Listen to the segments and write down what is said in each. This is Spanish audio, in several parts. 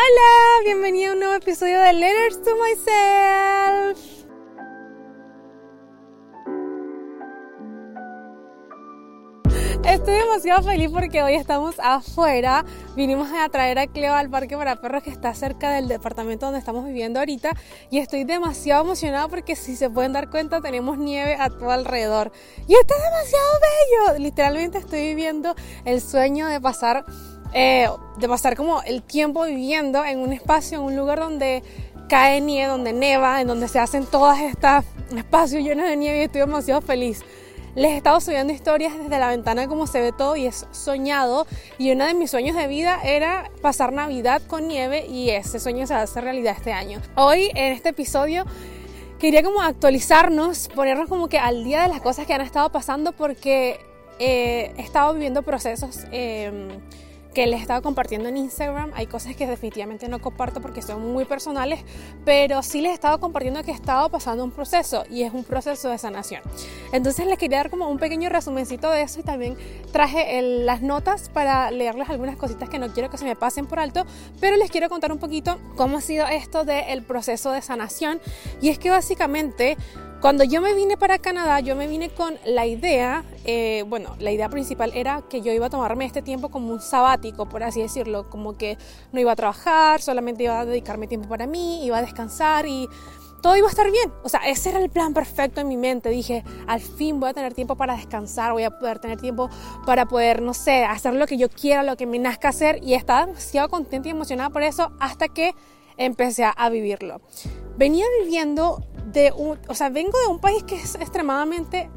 Hola, bienvenido a un nuevo episodio de Letters to Myself. Estoy demasiado feliz porque hoy estamos afuera. Vinimos a traer a Cleo al parque para perros que está cerca del departamento donde estamos viviendo ahorita. Y estoy demasiado emocionada porque si se pueden dar cuenta tenemos nieve a todo alrededor. Y está demasiado bello. Literalmente estoy viviendo el sueño de pasar, eh, de pasar como el tiempo viviendo en un espacio, en un lugar donde cae nieve, donde neva, en donde se hacen todas estas espacios llenos de nieve y estoy demasiado feliz. Les he estado subiendo historias desde la ventana como se ve todo y es soñado. Y uno de mis sueños de vida era pasar Navidad con nieve y ese sueño se hacer realidad este año. Hoy en este episodio quería como actualizarnos, ponernos como que al día de las cosas que han estado pasando porque eh, he estado viviendo procesos. Eh, que les he estado compartiendo en Instagram. Hay cosas que definitivamente no comparto porque son muy personales, pero sí les he estado compartiendo que he estado pasando un proceso y es un proceso de sanación. Entonces les quería dar como un pequeño resumencito de eso y también traje las notas para leerles algunas cositas que no quiero que se me pasen por alto, pero les quiero contar un poquito cómo ha sido esto del proceso de sanación y es que básicamente cuando yo me vine para Canadá, yo me vine con la idea, eh, bueno, la idea principal era que yo iba a tomarme este tiempo como un sabático, por así decirlo, como que no iba a trabajar, solamente iba a dedicarme tiempo para mí, iba a descansar y todo iba a estar bien. O sea, ese era el plan perfecto en mi mente. Dije, al fin voy a tener tiempo para descansar, voy a poder tener tiempo para poder, no sé, hacer lo que yo quiera, lo que me nazca hacer. Y estaba demasiado contenta y emocionada por eso hasta que empecé a vivirlo. Venía viviendo de un, o sea, vengo de un país que es extremadamente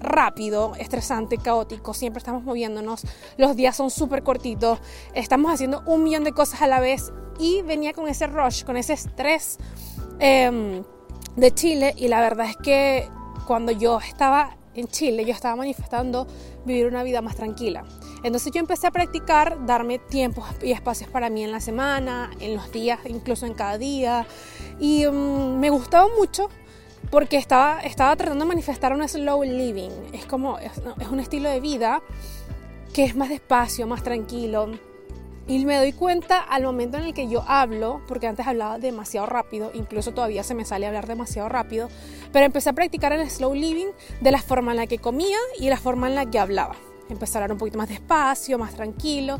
rápido, estresante, caótico, siempre estamos moviéndonos, los días son súper cortitos, estamos haciendo un millón de cosas a la vez y venía con ese rush, con ese estrés em, de Chile y la verdad es que cuando yo estaba en Chile, yo estaba manifestando vivir una vida más tranquila. Entonces yo empecé a practicar darme tiempos y espacios para mí en la semana, en los días, incluso en cada día. Y mm, me gustaba mucho porque estaba, estaba tratando de manifestar un slow living. Es como, es, un estilo de vida que es más despacio, más tranquilo. Y me doy cuenta al momento en el que yo hablo, porque antes hablaba demasiado rápido, incluso todavía se me sale hablar demasiado rápido, pero empecé a practicar el slow living de la forma en la que comía y la forma en la que hablaba. Empecé a hablar un poquito más despacio, más tranquilo,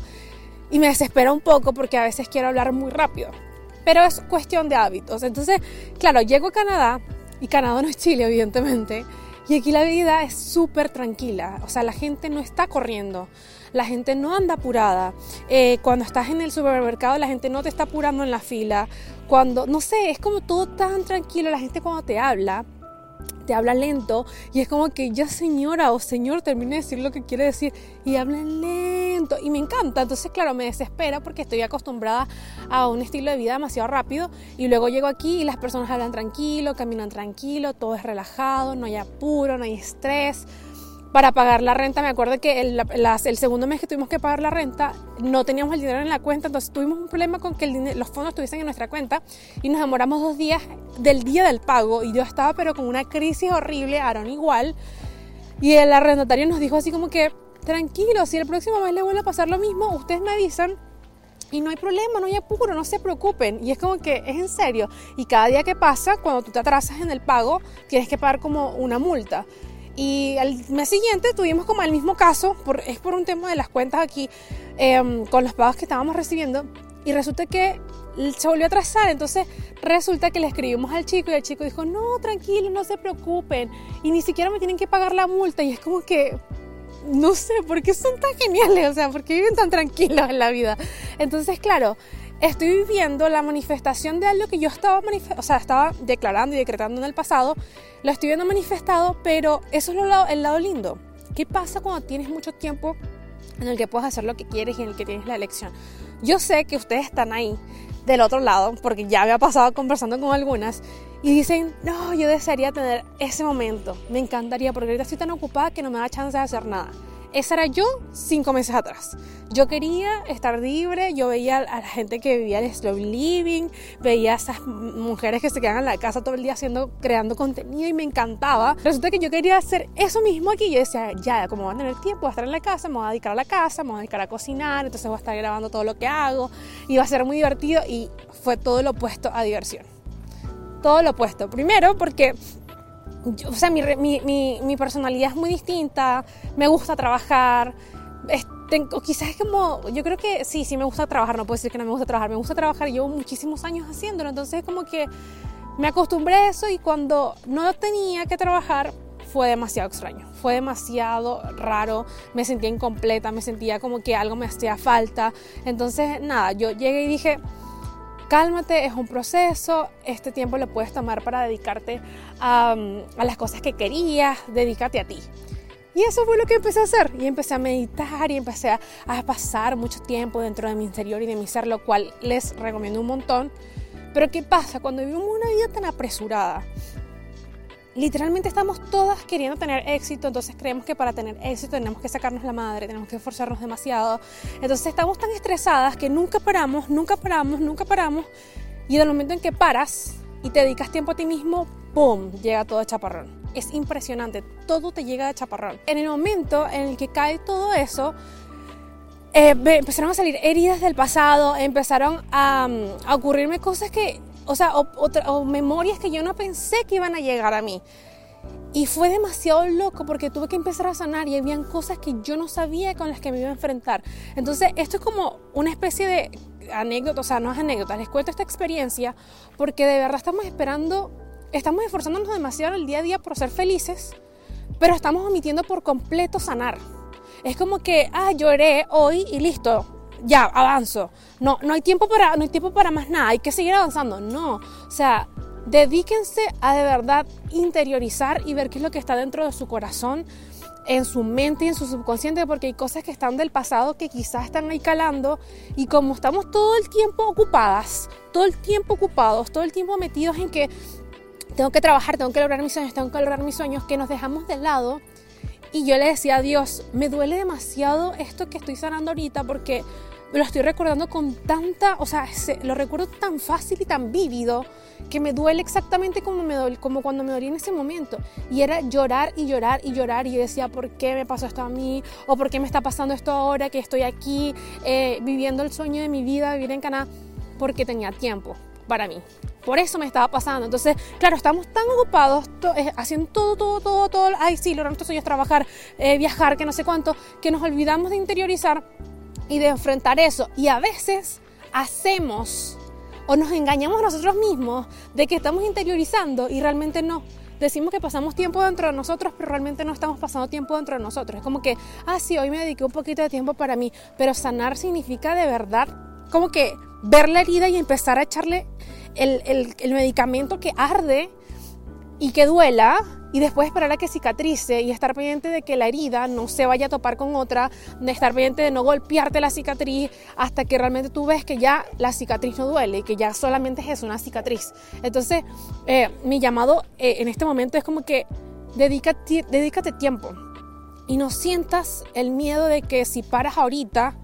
y me desespera un poco porque a veces quiero hablar muy rápido pero es cuestión de hábitos. Entonces, claro, llego a Canadá y Canadá no es Chile, evidentemente. Y aquí la vida es súper tranquila, o sea, la gente no está corriendo, la gente no anda apurada. Eh, cuando estás en el supermercado, la gente no te está apurando en la fila. Cuando, no sé, es como todo tan tranquilo, la gente cuando te habla, te habla lento y es como que ya señora o señor termine de decir lo que quiere decir y hablan lento y me encanta. Entonces, claro, me desespera porque estoy acostumbrada a un estilo de vida demasiado rápido y luego llego aquí y las personas hablan tranquilo, caminan tranquilo, todo es relajado, no hay apuro, no hay estrés para pagar la renta. Me acuerdo que el, el, segundo mes que tuvimos que pagar la renta no teníamos el dinero en la cuenta, entonces tuvimos un problema con que los fondos estuviesen en nuestra cuenta y nos demoramos dos días del día del pago y yo estaba pero con una crisis horrible, Aaron igual, y el arrendatario nos dijo así como que, tranquilo, si el próximo mes le vuelve a pasar lo mismo, ustedes me avisan y no hay problema, no hay apuro, no se preocupen. Y es como que es en serio. Y cada día que pasa, cuando tú te atrasas en el pago, tienes que pagar como una multa. Y al mes siguiente tuvimos como el mismo caso, por, es por un tema de las cuentas aquí, em, con los pagos que estábamos recibiendo. Y resulta que se volvió a atrasar. Entonces resulta que le escribimos al chico y el chico dijo, no, tranquilo, no se preocupen. Y ni siquiera me tienen que pagar la multa. Y es como que, no sé, ¿por qué son tan geniales? O sea, ¿por qué viven tan tranquilos en la vida? Entonces, claro, estoy viviendo la manifestación de algo que yo estaba, o sea, estaba declarando y decretando en el pasado, lo estoy viendo manifestado, pero eso es el lado, el lado lindo. ¿Qué pasa cuando tienes mucho tiempo en el que puedes hacer lo que quieres y en el que tienes la elección? Yo sé que ustedes están ahí del otro lado, porque ya me ha pasado conversando con algunas, y dicen, no, yo desearía tener ese momento, me encantaría, porque ahorita estoy tan ocupada que no me da chance de hacer nada. Esa era yo cinco meses atrás. Yo quería estar libre, yo veía a la gente que vivía el slow living, veía a esas mujeres que se quedan en la casa todo el día haciendo, creando contenido y me encantaba. Resulta que yo quería hacer eso mismo aquí. Yo decía, ya, como voy a tener tiempo, voy a estar en la casa, me voy a dedicar a la casa, me voy a dedicar a cocinar, entonces voy a estar grabando todo lo que hago y va a ser muy divertido y fue todo lo opuesto a diversión. Todo lo opuesto. Primero porque o sea, mi, mi, mi, personalidad es muy distinta, me gusta trabajar, tengo, quizás es como, yo creo que sí, sí me gusta trabajar, no puedo decir que no me gusta trabajar, me gusta trabajar, llevo muchísimos años haciéndolo, entonces como que me acostumbré a eso y cuando no tenía que trabajar fue demasiado extraño, fue demasiado raro, me sentía incompleta, me sentía como que algo me hacía falta, entonces nada, yo llegué y dije, cálmate, es un proceso, este tiempo lo puedes tomar para dedicarte a, las cosas que querías, dedícate a ti. Y eso fue lo que empecé a hacer. Y empecé a meditar y empecé a, a, pasar mucho tiempo dentro de mi interior y de mi ser, lo cual les recomiendo un montón. Pero ¿qué pasa? Cuando vivimos una vida tan apresurada, literalmente estamos todas queriendo tener éxito, entonces creemos que para tener éxito tenemos que sacarnos la madre, tenemos que esforzarnos demasiado. Entonces estamos tan estresadas que nunca paramos, nunca paramos, nunca paramos. Y en el momento en que paras y te dedicas tiempo a ti mismo, ¡pum! llega todo de chaparrón. Es impresionante, todo te llega de chaparrón. En el momento en el que cae todo eso, eh, empezaron a salir heridas del pasado, empezaron a, a ocurrirme cosas que o sea, o, memorias que yo no pensé que iban a llegar a mí. Y fue demasiado loco porque tuve que empezar a sanar y habían cosas que yo no sabía con las que me iba a enfrentar. Entonces, esto es como una especie de anécdota, o sea, no es anécdota, les cuento esta experiencia porque de verdad estamos esperando, estamos esforzándonos demasiado el día a día por ser felices, pero estamos omitiendo por completo sanar. Es como que, ah, lloré hoy y listo, ya, avanzo. No, no hay tiempo para, no hay tiempo para más nada, hay que seguir avanzando. No, o sea, dedíquense a de verdad interiorizar y ver qué es lo que está dentro de su corazón, en su mente y en su subconsciente, porque hay cosas que están del pasado que quizás están ahí calando y como estamos todo el tiempo ocupadas, todo el tiempo ocupados, todo el tiempo metidos en que tengo que trabajar, tengo que lograr mis sueños, tengo que lograr mis sueños, que nos dejamos de lado y yo le decía a Dios, me duele demasiado esto que estoy sanando ahorita porque lo estoy recordando con tanta, o sea, lo recuerdo tan fácil y tan vívido que me duele exactamente como, me como cuando me dolía en ese momento. Y era llorar y llorar y llorar y decía, ¿por qué me pasó esto a mí? ¿O por qué me está pasando esto ahora que estoy aquí eh, viviendo el sueño de mi vida, vivir en Canadá? Porque tenía tiempo para mí. Por eso me estaba pasando. Entonces, claro, estamos tan ocupados eh, haciendo todo, todo, todo, todo. Ay, sí, lograr nuestros sueños, trabajar, eh, viajar, que no sé cuánto, que nos olvidamos de interiorizar y de enfrentar eso. Y a veces hacemos o nos engañamos nosotros mismos de que estamos interiorizando y realmente no. Decimos que pasamos tiempo dentro de nosotros, pero realmente no estamos pasando tiempo dentro de nosotros. Es como que, ah, sí, hoy me dediqué un poquito de tiempo para mí, pero sanar significa de verdad como que ver la herida y empezar a echarle el, medicamento que arde y que duela y después esperar a que cicatrice y estar pendiente de que la herida no se vaya a topar con otra, de estar pendiente de no golpearte la cicatriz hasta que realmente tú ves que ya la cicatriz no duele y que ya solamente es una cicatriz. Entonces, eh, mi llamado eh, en este momento es como que dedícate, dedícate tiempo y no sientas el miedo de que si paras ahorita,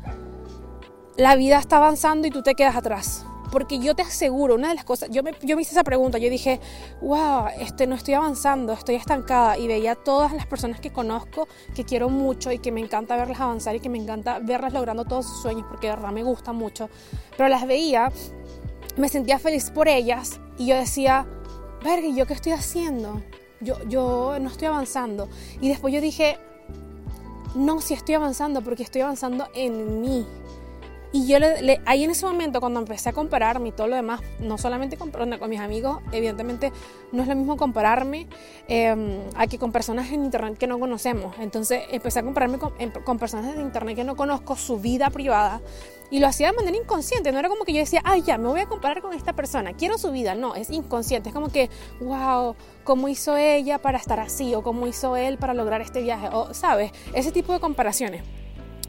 la vida está avanzando y tú te quedas atrás. Porque yo te aseguro, una de las cosas, yo me, yo hice esa pregunta, yo dije, wow, este, no estoy avanzando, estoy estancada. Y veía todas las personas que conozco, que quiero mucho y que me encanta verlas avanzar y que me encanta verlas logrando todos sus sueños, porque de verdad me gusta mucho. Pero las veía, me sentía feliz por ellas y yo decía, verga, ¿y yo qué estoy haciendo? Yo, yo no estoy avanzando. Y después yo dije, no, si estoy avanzando, porque estoy avanzando en mí y yo le, ahí en ese momento, cuando empecé a compararme y todo lo demás, no solamente con, con mis amigos, evidentemente no es lo mismo compararme eh, a que con personas en internet que no conocemos. Entonces empecé a compararme con, con, personas en internet que no conozco, su vida privada, y lo hacía de manera inconsciente. No era como que yo decía, ay, ya, me voy a comparar con esta persona, quiero su vida. No, es inconsciente. Es como que, wow, ¿cómo hizo ella para estar así? O cómo hizo él para lograr este viaje. O, ¿sabes? Ese tipo de comparaciones.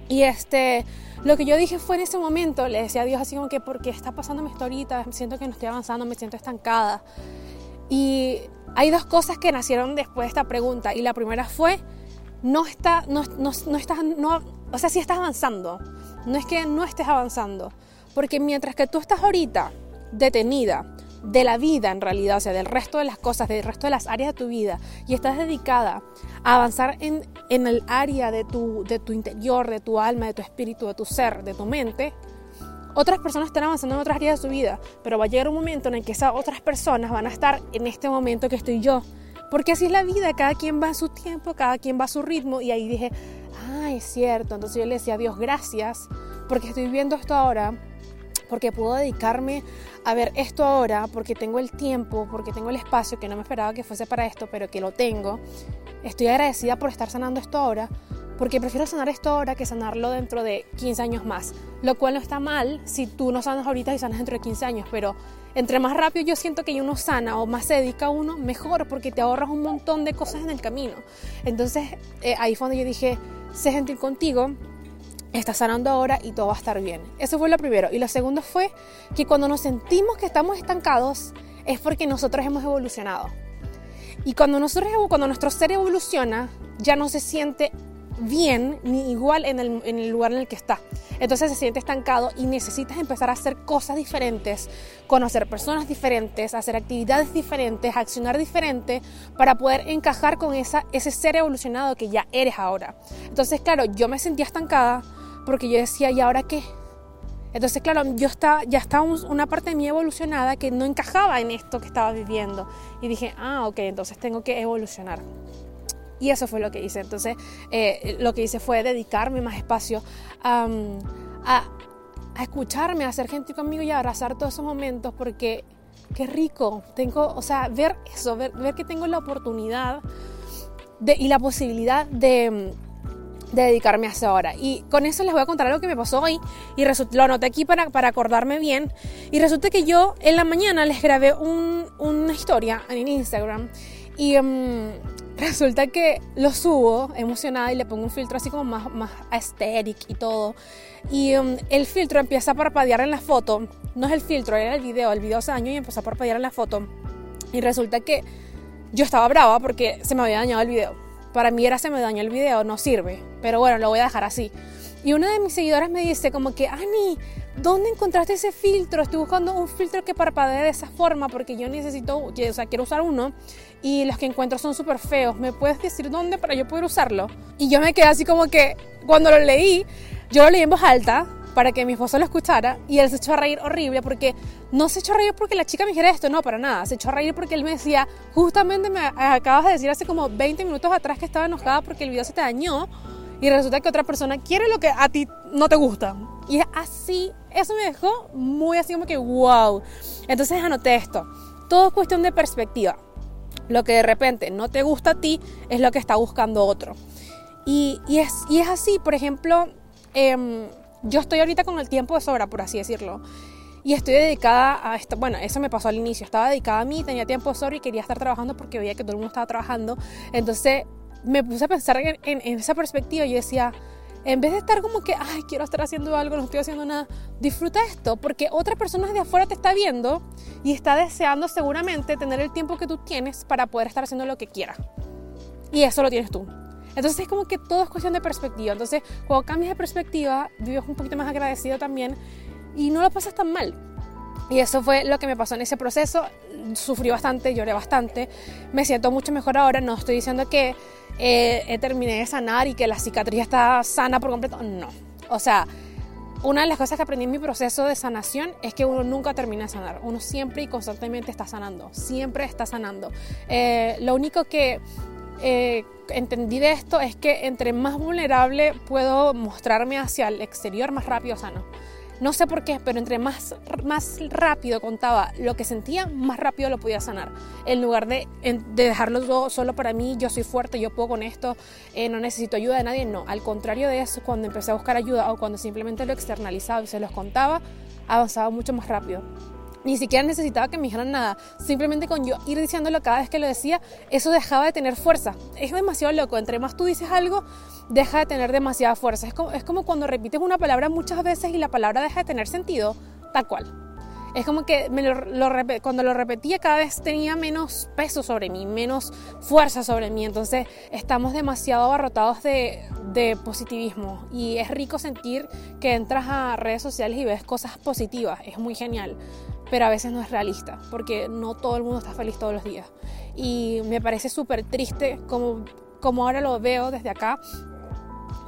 Y este, lo que yo dije fue en ese momento, le decía a Dios así como que, porque está pasando esto ahorita? Siento que no estoy avanzando, me siento estancada. Y hay dos cosas que nacieron después de esta pregunta. Y la primera fue no está, no, no, no estás, no, o sea, sí estás avanzando. No es que no estés avanzando, porque mientras que tú estás ahorita detenida de la vida en realidad, o sea, del resto de las cosas, del resto de las áreas de tu vida, y estás dedicada a avanzar en, en el área de tu, de tu interior, de tu alma, de tu espíritu, de tu ser, de tu mente, otras personas están avanzando en otras áreas de su vida, pero va a llegar un momento en el que esas otras personas van a estar en este momento que estoy yo. Porque así es la vida, cada quien va a su tiempo, cada quien va a su ritmo. Y ahí dije, ah, es cierto. Entonces yo le decía a Dios, gracias, porque estoy viviendo esto ahora, porque puedo dedicarme a ver esto ahora, porque tengo el tiempo, porque tengo el espacio, que no me esperaba que fuese para esto, pero que lo tengo. Estoy agradecida por estar sanando esto ahora, porque prefiero sanar esto ahora que sanarlo dentro de 15 años más, lo cual no está mal si tú no sanas ahorita y sanas dentro de 15 años, pero entre más rápido yo siento que uno sana o más se dedica a uno, mejor, porque te ahorras un montón de cosas en el camino. Entonces eh, ahí fue donde yo dije, sé gentil contigo, estás sanando ahora y todo va a estar bien. Eso fue lo primero. Y lo segundo fue que cuando nos sentimos que estamos estancados es porque nosotros hemos evolucionado. Y cuando, nosotros, cuando nuestro ser evoluciona, ya no se siente bien ni igual en el, lugar en el que está. Entonces se siente estancado y necesitas empezar a hacer cosas diferentes, conocer personas diferentes, hacer actividades diferentes, accionar diferente para poder encajar con esa, ese ser evolucionado que ya eres ahora. Entonces, claro, yo me sentía estancada porque yo decía, ¿y ahora qué? Entonces, claro, yo estaba, ya estaba una parte de mí evolucionada que no encajaba en esto que estaba viviendo. Y dije, ah, ok, entonces tengo que evolucionar. Y eso fue lo que hice. Entonces, eh, lo que hice fue dedicarme más espacio a, escucharme, a ser gente conmigo y a abrazar todos esos momentos porque qué rico. Tengo, o sea, ver eso, ver, que tengo la oportunidad de, y la posibilidad de, dedicarme a eso ahora. Y con eso les voy a contar algo que me pasó hoy y lo anoté aquí para, para acordarme bien. Y resulta que yo en la mañana les grabé una historia en Instagram y... Em, resulta que lo subo emocionada y le pongo un filtro así como más, más aesthetic y todo. Y um, el filtro empieza a parpadear en la foto. No es el filtro, era el video. El video se dañó y empezó a parpadear en la foto. Y resulta que yo estaba brava porque se me había dañado el video. Para mí era se me dañó el video, no sirve. Pero bueno, lo voy a dejar así. Y una de mis seguidoras me dice como que, Ani, ¿dónde encontraste ese filtro? Estoy buscando un filtro que parpadee de esa forma porque yo necesito, o sea, quiero usar uno y los que encuentro son súper feos. ¿Me puedes decir dónde para yo poder usarlo? Y yo me quedé así como que cuando lo leí, yo lo leí en voz alta para que mi esposo lo escuchara y él se echó a reír horrible porque no se echó a reír porque la chica me dijera esto, no, para nada, se echó a reír porque él me decía, justamente me acabas de decir hace como 20 minutos atrás que estaba enojada porque el video se te dañó y resulta que otra persona quiere lo que a ti no te gusta. Y así, eso me dejó muy así como que wow. Entonces anoté esto. Todo es cuestión de perspectiva. Lo que de repente no te gusta a ti es lo que está buscando otro. Y, es, y es así, por ejemplo, em, yo estoy ahorita con el tiempo de sobra, por así decirlo. Y estoy dedicada a esto. Bueno, eso me pasó al inicio. Estaba dedicada a mí, tenía tiempo de sobra y quería estar trabajando porque veía que todo el mundo estaba trabajando. Entonces me puse a pensar en, esa perspectiva. Yo decía, en vez de estar como que, ay, quiero estar haciendo algo, no estoy haciendo nada, disfruta esto, porque otra persona de afuera te está viendo y está deseando seguramente tener el tiempo que tú tienes para poder estar haciendo lo que quiera. Y eso lo tienes tú. Entonces es como que todo es cuestión de perspectiva. Entonces, cuando cambias de perspectiva, vives un poquito más agradecido también y no lo pasas tan mal. Y eso fue lo que me pasó en ese proceso. Sufrí bastante, lloré bastante. Me siento mucho mejor ahora. No estoy diciendo que eh, terminé de sanar y que la cicatriz está sana por completo. No. O sea, una de las cosas que aprendí en mi proceso de sanación es que uno nunca termina de sanar. Uno siempre y constantemente está sanando. Siempre está sanando. Eh, lo único que eh, entendí de esto es que entre más vulnerable puedo mostrarme hacia el exterior, más rápido sano. No sé por qué, pero entre más, más rápido contaba lo que sentía, más rápido lo podía sanar. En lugar de, de dejarlo solo para mí, yo soy fuerte, yo puedo con esto, eh, no necesito ayuda de nadie. No, al contrario de eso, cuando empecé a buscar ayuda o cuando simplemente lo externalizaba y se los contaba, avanzaba mucho más rápido. Ni siquiera necesitaba que me dijeran nada. Simplemente con yo ir diciéndolo cada vez que lo decía, eso dejaba de tener fuerza. Es demasiado loco. Entre más tú dices algo, deja de tener demasiada fuerza. Es como, cuando repites una palabra muchas veces y la palabra deja de tener sentido, tal cual. es como que cuando lo repetía cada vez tenía menos peso sobre mí, menos fuerza sobre mí. Entonces estamos demasiado abarrotados de, de positivismo y es rico sentir que entras a redes sociales y ves cosas positivas, es muy genial, pero a veces no es realista porque no todo el mundo está feliz todos los días. Y me parece súper triste como, como ahora lo veo desde acá,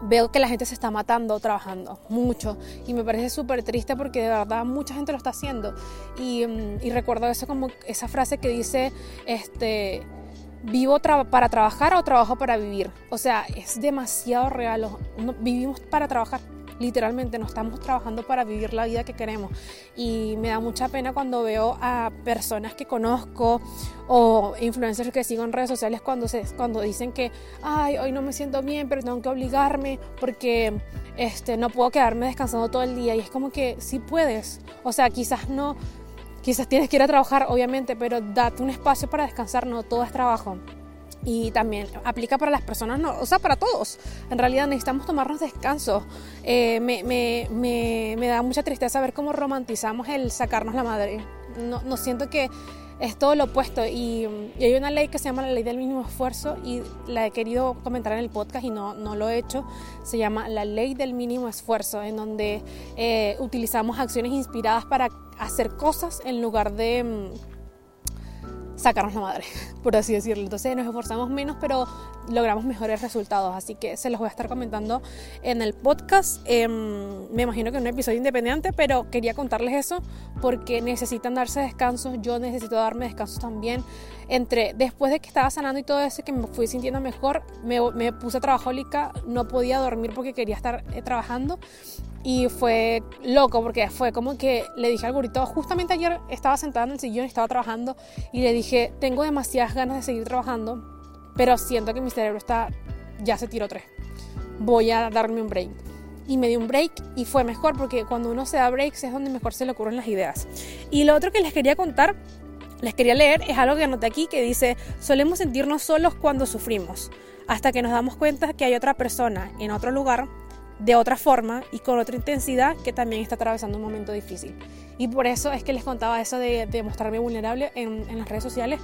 veo que la gente se está matando trabajando, mucho. Y me parece súper triste porque de verdad mucha gente lo está haciendo. Y, mm, y recuerdo eso como esa frase que dice, este, vivo para trabajar o trabajo para vivir. O sea, es demasiado real. vivimos para trabajar literalmente no estamos trabajando para vivir la vida que queremos. Y me da mucha pena cuando veo a personas que conozco o influencers que sigo en redes sociales cuando, se, cuando dicen que, ay, hoy no me siento bien, pero tengo que obligarme porque este, no puedo quedarme descansando todo el día. Y es como que sí puedes. O sea, quizás no, quizás tienes que ir a trabajar, obviamente, pero date un espacio para descansar, no todo es trabajo y también aplica para las personas, no, o sea, para todos. En realidad necesitamos tomarnos descanso. Eh, me, me, me, me, da mucha tristeza ver cómo romantizamos el sacarnos la madre. No, no siento que es todo lo opuesto y, hay una ley que se llama la ley del mínimo esfuerzo y la he querido comentar en el podcast y no, no lo he hecho. Se llama la ley del mínimo esfuerzo, en donde eh, utilizamos acciones inspiradas para hacer cosas en lugar de mm, sacarnos la madre, por así decirlo. Entonces nos esforzamos menos, pero logramos mejores resultados. Así que se los voy a estar comentando en el podcast. Em, me imagino que es un episodio independiente, pero quería contarles eso porque necesitan darse descansos. Yo necesito darme descansos también. Entre después de que estaba sanando y todo eso, que me fui sintiendo mejor, me, me puse trabajólica, no podía dormir porque quería estar eh, trabajando. Y fue loco porque fue como que le dije al burrito, justamente ayer estaba sentada en el sillón, estaba trabajando y le dije, tengo demasiadas ganas de seguir trabajando, pero siento que mi cerebro está, ya se tiró tres. Voy a darme un break. Y me di un break y fue mejor porque cuando uno se da breaks es donde mejor se le ocurren las ideas. Y lo otro que les quería contar, les quería leer, es algo que anoté aquí que dice, solemos sentirnos solos cuando sufrimos, hasta que nos damos cuenta que hay otra persona en otro lugar de otra forma y con otra intensidad que también está atravesando un momento difícil. Y por eso es que les contaba eso de, mostrarme vulnerable en, las redes sociales,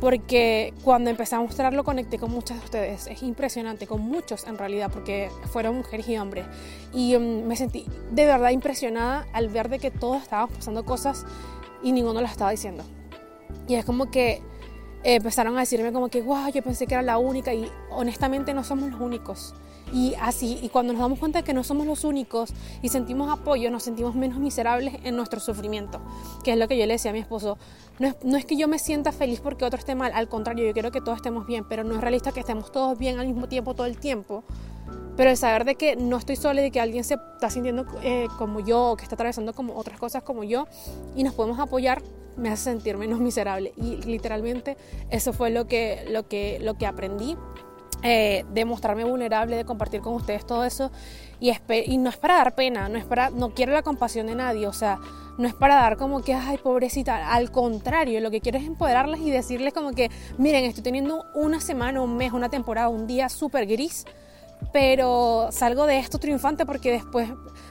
porque cuando empecé a mostrarlo conecté con muchas de ustedes. Es impresionante, con muchos en realidad, porque fueron mujeres y hombres. Y mm, me sentí de verdad impresionada al ver de que todos estábamos pasando cosas y ninguno las estaba diciendo. Y es como que empezaron a decirme como que, wow, yo pensé que era la única y honestamente no somos los únicos. Y así, y cuando nos damos cuenta de que no somos los únicos y sentimos apoyo, nos sentimos menos miserables en nuestro sufrimiento, que es lo que yo le decía a mi esposo. No es, no es que yo me sienta feliz porque otro esté mal, al contrario, yo quiero que todos estemos bien, pero no es realista que estemos todos bien al mismo tiempo todo el tiempo. Pero el saber de que no estoy sola y de que alguien se está sintiendo eh, como yo o que está atravesando como otras cosas como yo y nos podemos apoyar me hace sentir menos miserable y literalmente eso fue lo que, lo que, lo que aprendí eh, de mostrarme vulnerable, de compartir con ustedes todo eso. Y, y, no es para dar pena, no es para, no quiero la compasión de nadie, o sea, no es para dar como que, ay, pobrecita, al contrario, lo que quiero es empoderarlas y decirles como que, miren, estoy teniendo una semana, un mes, una temporada, un día súper gris, pero salgo de esto triunfante porque después,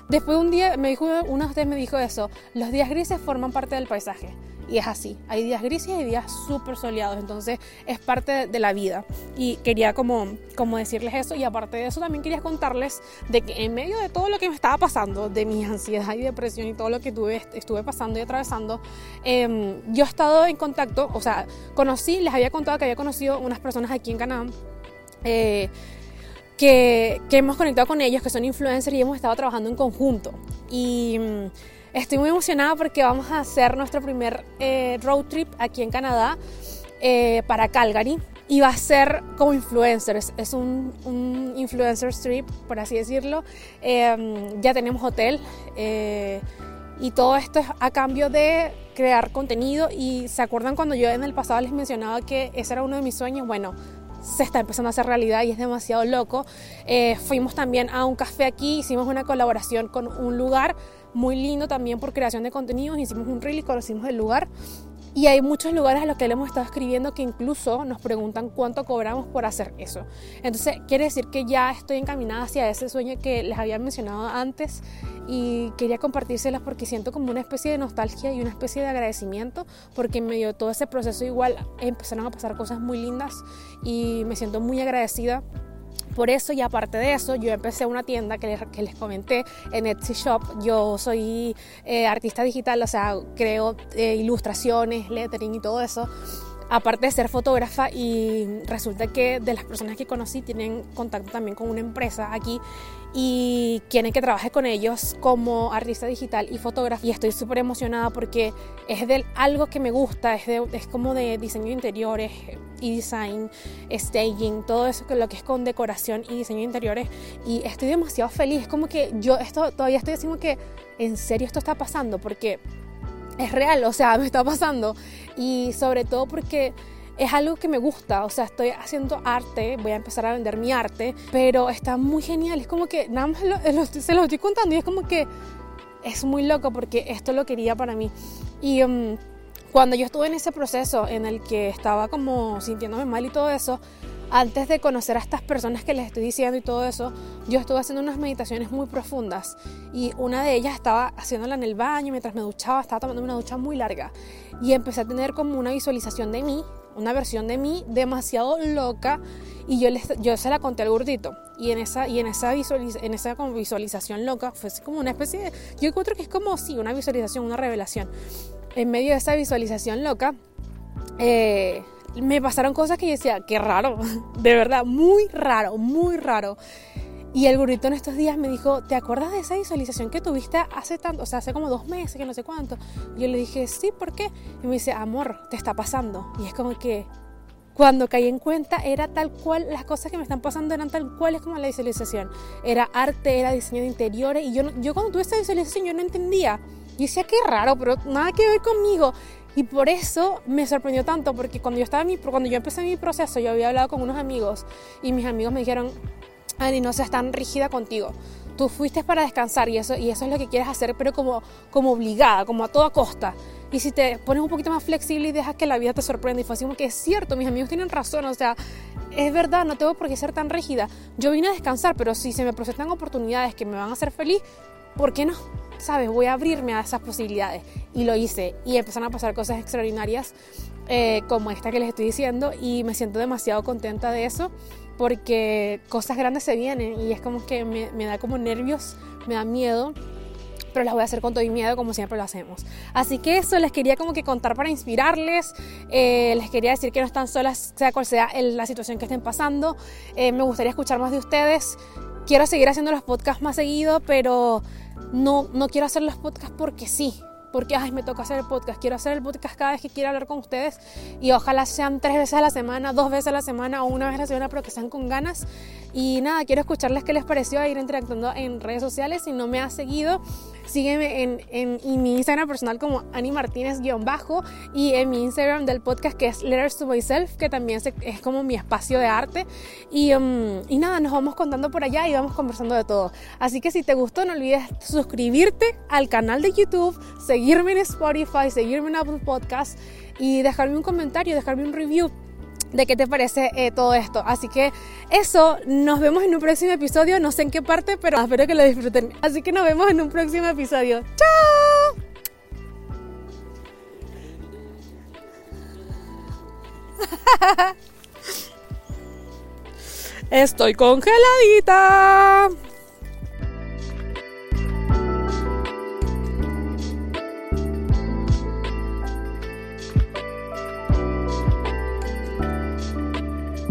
después de un día, me dijo, una de ustedes me dijo eso, los días grises forman parte del paisaje. Y es así, hay días grises y días súper soleados, entonces es parte de la vida. Y quería como, como decirles eso y aparte de eso también quería contarles de que en medio de todo lo que me estaba pasando, de mi ansiedad y depresión y todo lo que tuve, estuve pasando y atravesando, em, yo he estado en contacto, o sea, conocí, les había contado que había conocido unas personas aquí en Canadá. Eh, que, que, hemos conectado con ellos, que son influencers y hemos estado trabajando en conjunto. Y mm, Estoy muy emocionada porque vamos a hacer nuestro primer eh, road trip aquí en Canadá eh, para Calgary y va a ser como influencers. Es un, influencer trip, por así decirlo. Em, ya tenemos hotel eh, y todo esto es a cambio de crear contenido. Y se acuerdan cuando yo en el pasado les mencionaba que ese era uno de mis sueños. Bueno, se está empezando a hacer realidad y es demasiado loco. fuimos también a un café aquí, hicimos una colaboración con un lugar muy lindo también por creación de contenidos. Hicimos un reel y conocimos el lugar. Y hay muchos lugares a los que le hemos estado escribiendo que incluso nos preguntan cuánto cobramos por hacer eso. Entonces, quiere decir que ya estoy encaminada hacia ese sueño que les había mencionado antes y quería compartírselas porque siento como una especie de nostalgia y una especie de agradecimiento porque en medio de todo ese proceso igual empezaron a pasar cosas muy lindas y me siento muy agradecida por eso y aparte de eso, yo empecé una tienda que les, que les comenté en Etsy Shop. Yo soy eh, artista digital, o sea, creo eh, ilustraciones, lettering y todo eso aparte de ser fotógrafa y resulta que de las personas que conocí tienen contacto también con una empresa aquí y quieren que trabaje con ellos como artista digital y fotógrafa y estoy súper emocionada porque es de algo que me gusta, es, es como de diseño de interiores y design, staging, todo eso que lo que es con decoración y diseño de interiores y estoy demasiado feliz, es como que yo esto todavía estoy diciendo que en serio esto está pasando porque es real, o sea, me está pasando. Y sobre todo porque es algo que me gusta, o sea, estoy haciendo arte, voy a empezar a vender mi arte, pero está muy genial, es como que nada más se lo estoy contando y es como que es muy loco porque esto lo quería para mí. Y um, cuando yo estuve en ese proceso en el que estaba como sintiéndome mal y todo eso, antes de conocer a estas personas que les estoy diciendo y todo eso, yo estuve haciendo unas meditaciones muy profundas y una de ellas estaba haciéndola en el baño mientras me duchaba, estaba tomando una ducha muy larga y empecé a tener como una visualización de mí, una versión de mí demasiado loca y yo, les, yo se la conté al gordito y en esa, y en esa, en esa visualización loca fue como una especie de, yo encuentro que es como sí, una visualización, una revelación. En medio de esa visualización loca, eh, me pasaron cosas que yo decía, qué raro, de verdad, muy raro, muy raro. Y el burrito en estos días me dijo, ¿te acuerdas de esa visualización que tuviste hace tanto, o sea, hace como dos meses, que no sé cuánto? Yo le dije, sí, ¿por qué? Y me dice, amor, te está pasando. Y es como que cuando caí en cuenta era tal cual, las cosas que me están pasando eran tal cual es como la visualización. Era arte, era diseño de interiores. Y yo, yo cuando tuve esta visualización yo no entendía. Yo decía, qué raro, pero nada que ver conmigo. Y por eso me sorprendió tanto, porque cuando yo, estaba mi, cuando yo empecé mi proceso, yo había hablado con unos amigos y mis amigos me dijeron, Ani, no seas tan rígida contigo. Tú fuiste para descansar y eso, y eso es lo que quieres hacer, pero como, como obligada, como a toda costa. Y si te pones un poquito más flexible y dejas que la vida te sorprenda, y fue así como que es cierto, mis amigos tienen razón, o sea, es verdad, no tengo por qué ser tan rígida. Yo vine a descansar, pero si se me presentan oportunidades que me van a hacer feliz, ¿por qué no? ¿sabes? Voy a abrirme a esas posibilidades. Y lo hice. Y empezaron a pasar cosas extraordinarias eh, como esta que les estoy diciendo. Y me siento demasiado contenta de eso porque cosas grandes se vienen y es como que me, da como nervios, me da miedo pero las voy a hacer con todo y miedo como siempre lo hacemos. Así que eso les quería como que contar para inspirarles, eh, les quería decir que no están solas, sea cual sea la situación que estén pasando. Eh, me gustaría escuchar más de ustedes. Quiero seguir haciendo los podcasts más seguido, pero no, no quiero hacer los podcasts porque sí, porque ay, me toca hacer el podcast. Quiero hacer el podcast cada vez que quiero hablar con ustedes y ojalá sean tres veces a la semana, dos veces a la semana o una vez a la semana, pero que sean con ganas. Y nada, quiero escucharles qué les pareció ir interactuando en redes sociales. Si no me has seguido, sígueme en, en, mi Instagram personal como Ani Martínez-bajo y en mi Instagram del podcast que es Letters to Myself, que también es como mi espacio de arte. Y, um, y nada, nos vamos contando por allá y vamos conversando de todo. Así que si te gustó, no olvides suscribirte al canal de YouTube, seguirme en Spotify, seguirme en Apple Podcast y dejarme un comentario, dejarme un review de qué te parece eh, todo esto. Así que eso, nos vemos en un próximo episodio, no sé en qué parte, pero espero que lo disfruten. Así que nos vemos en un próximo episodio. ¡Chao! Estoy congeladita.